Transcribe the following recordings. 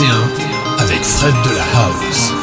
2021 avec Fred de la House.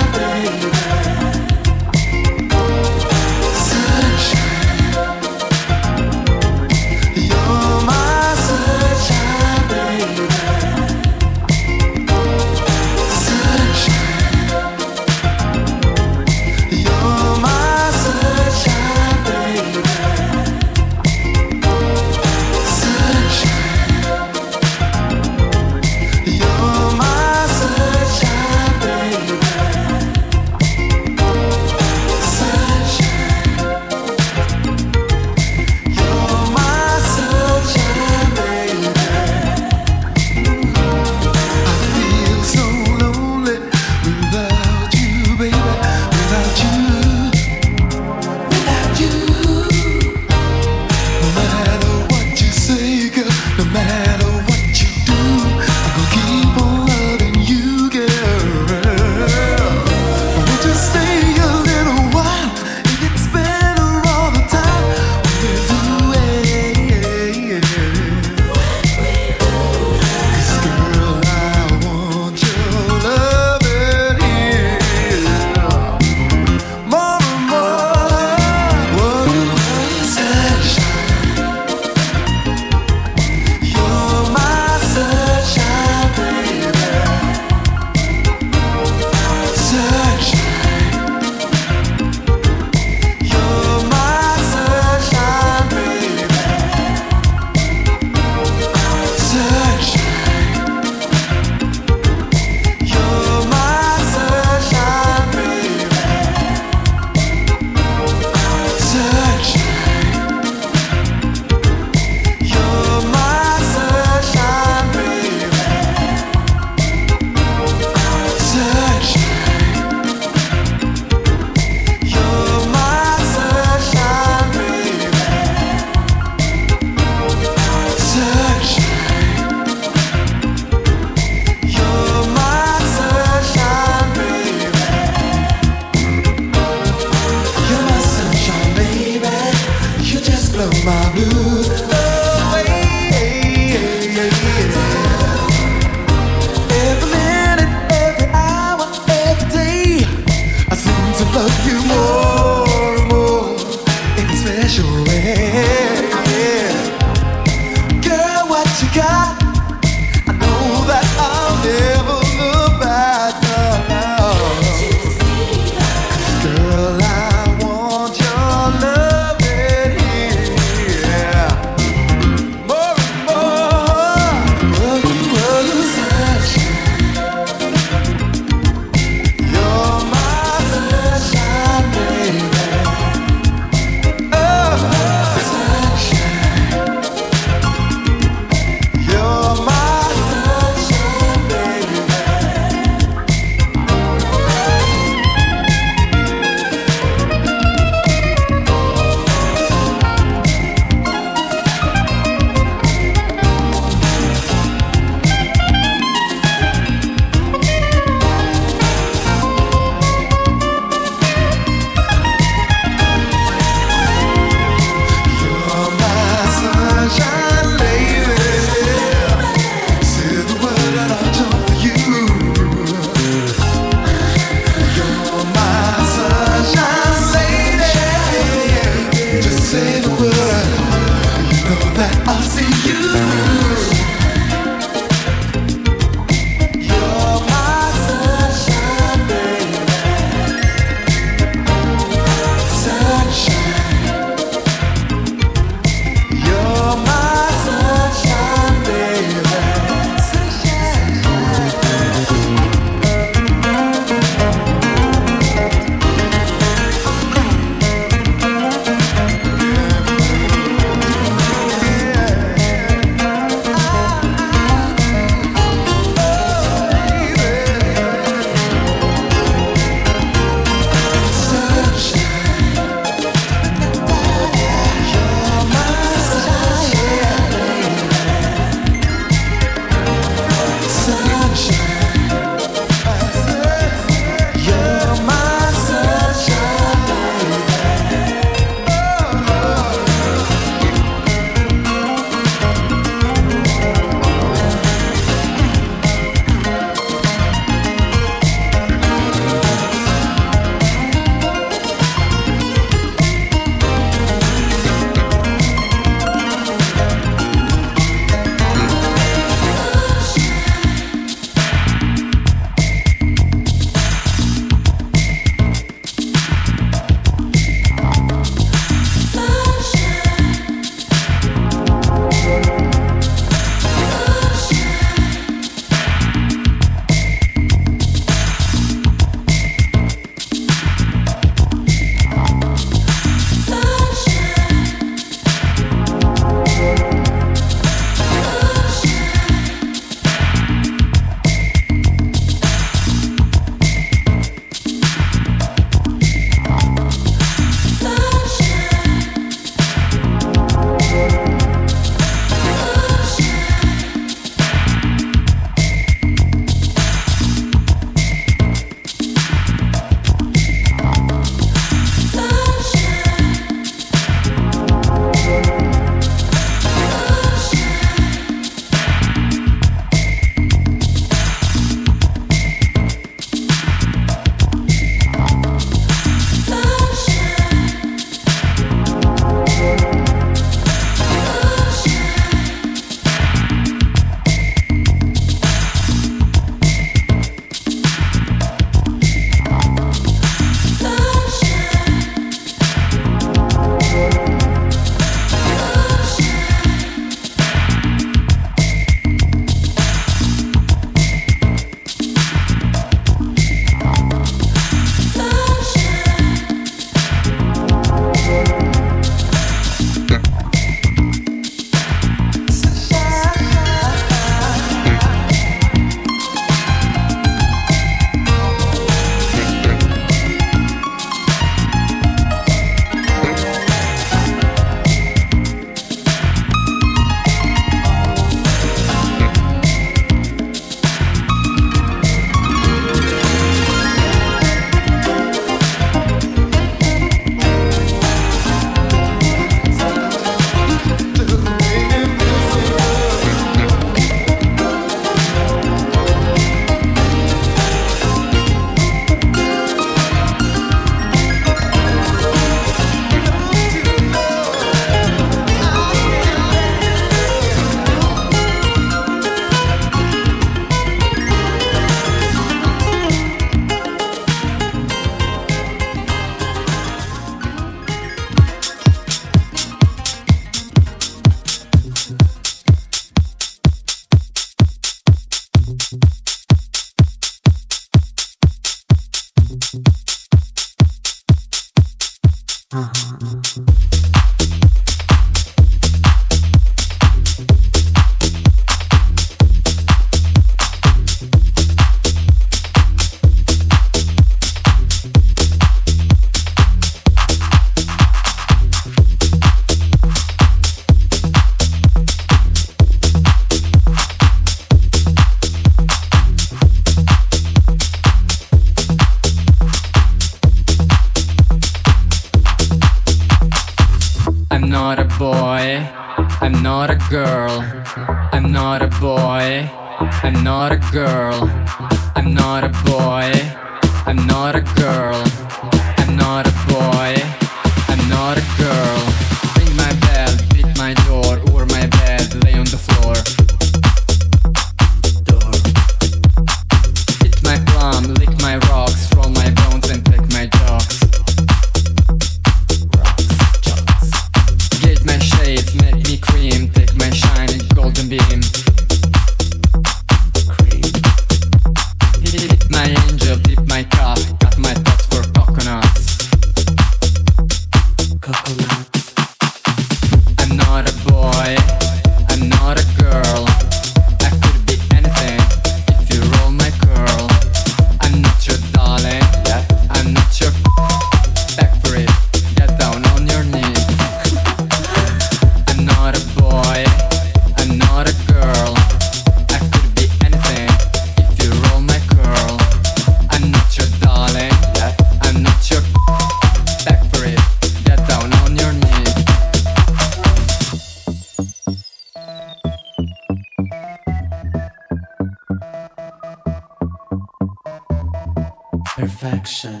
affection.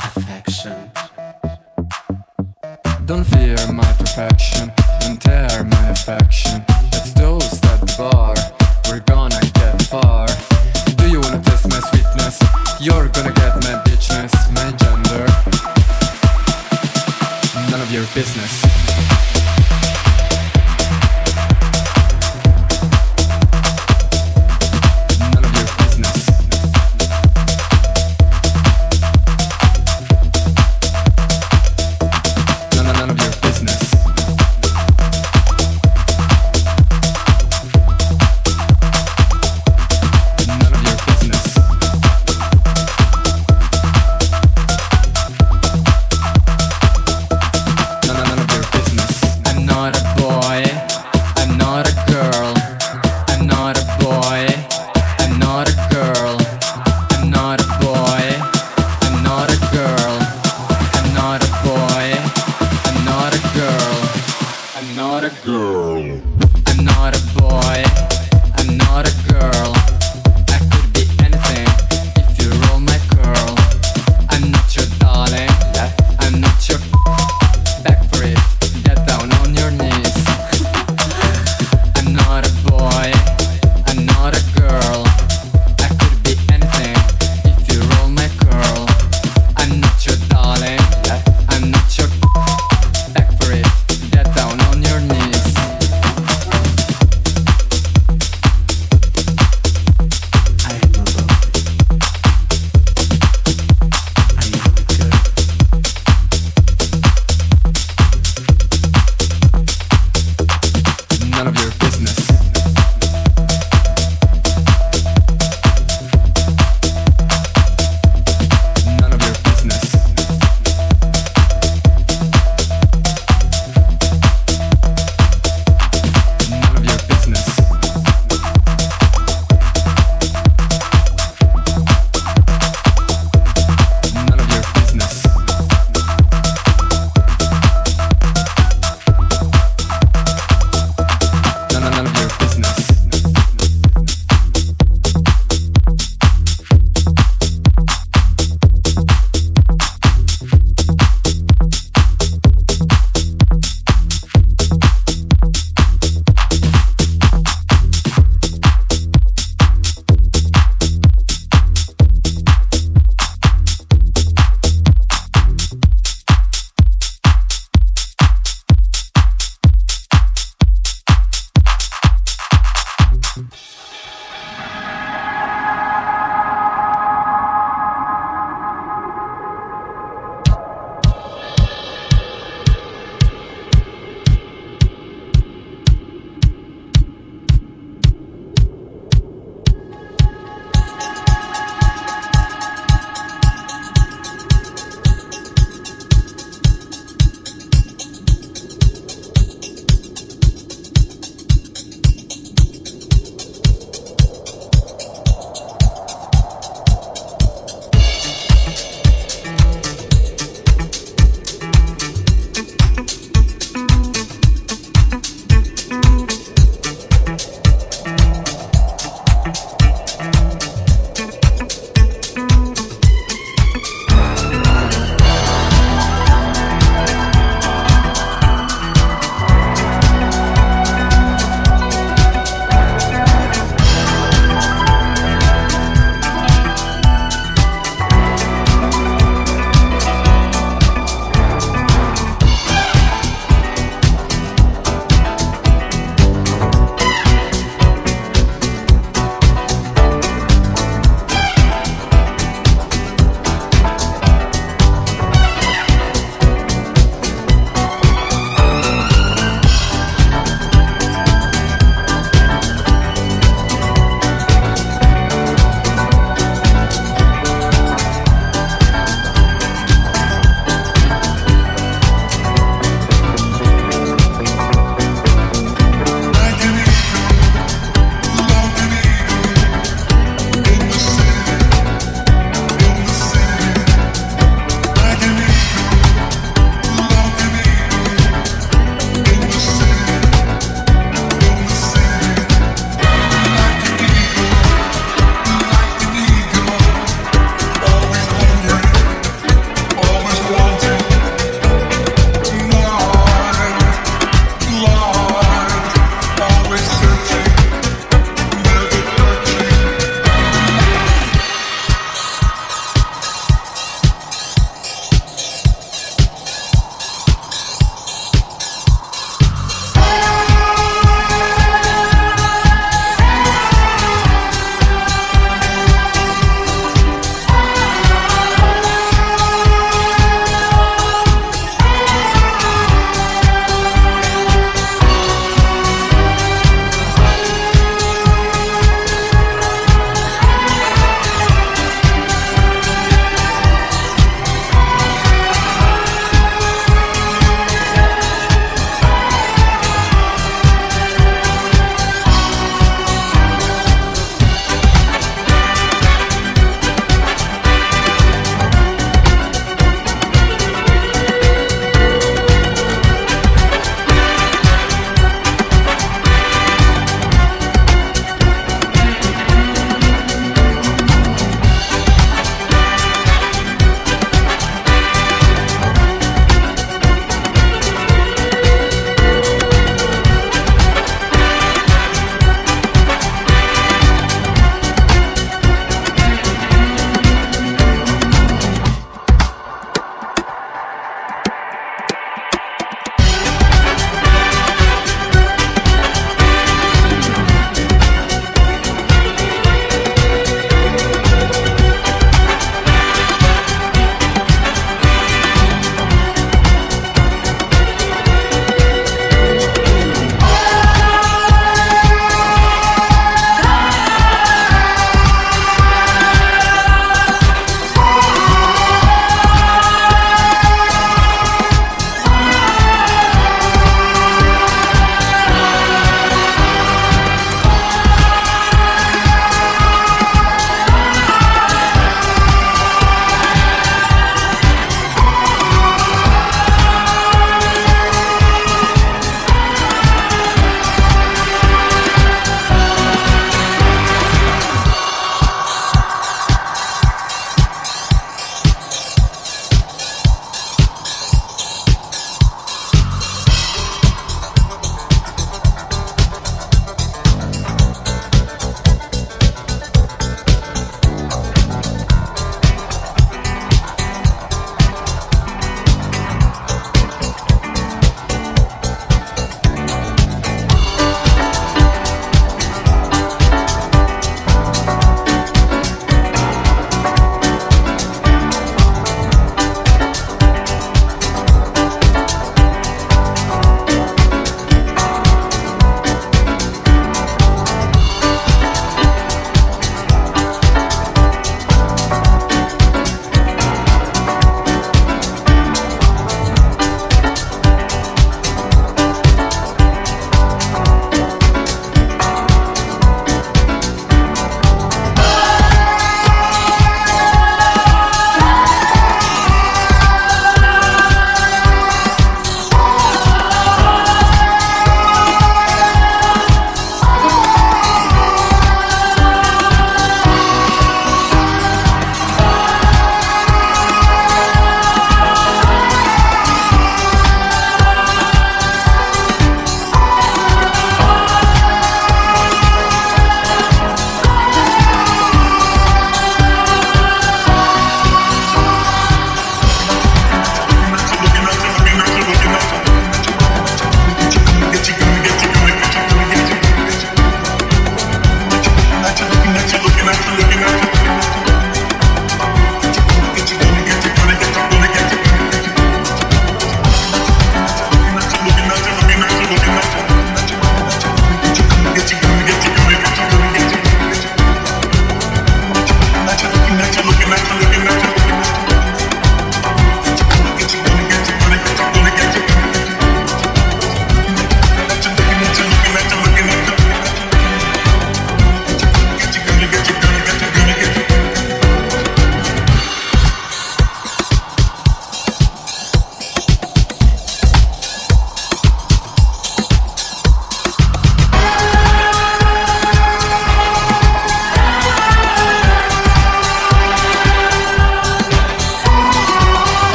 Affection. Don't fear my perfection, don't tear my affection. Let's toast at the bar, we're gonna get far. Do you wanna taste my sweetness? You're gonna get my bitchness, my gender. None of your business.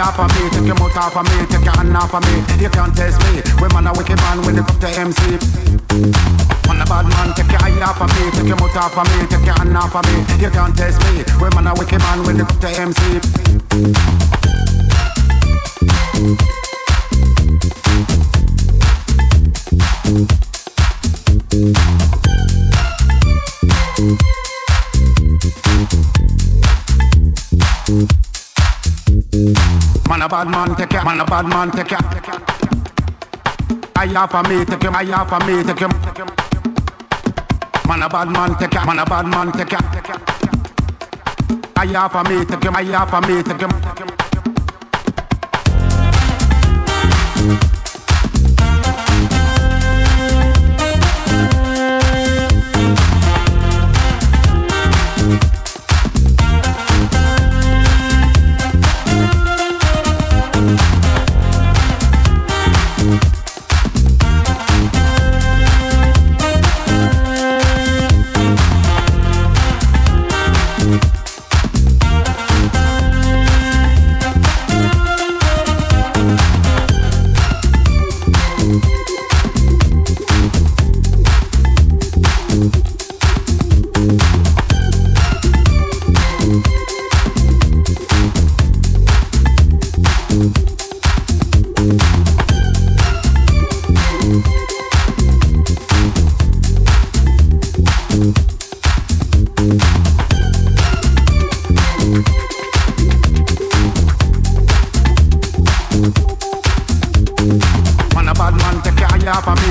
off of me, take your mouth off of me, take your hand off of me. You can't test me. We man a wicked man, when it come to MC. Man a bad man, take your eye off of me, take your mouth off of me, take your hand off of me. You can't test me. We man a wicked man, when it come to MC. man, a bad man, take him, man, a bad man, take him. I have me, take him, I have me, take him. Man, a bad man, take him, man, a bad man, take him. I have me, take him, I have me, take him.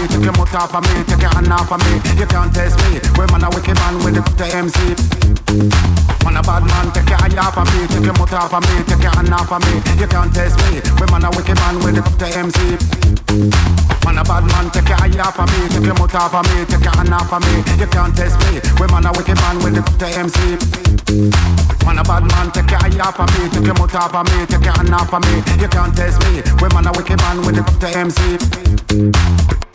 Take your mouth off of me, take your hand off of me. You can't test me. We man a wicked man with the MC. Man a bad man, take your eye off of me, take your mouth off of me, take your hand off of me. You can't test me. We man a wicked man with the MC. Man a bad man, take your eye off of me, take your mouth off of me, take your hand off of me. You can't test me. We man a wicked man with the MC. Man a bad man, take your eye off of me, take your mouth off of me, take your hand off of me. You can't test me. We man a wicked man with the MC.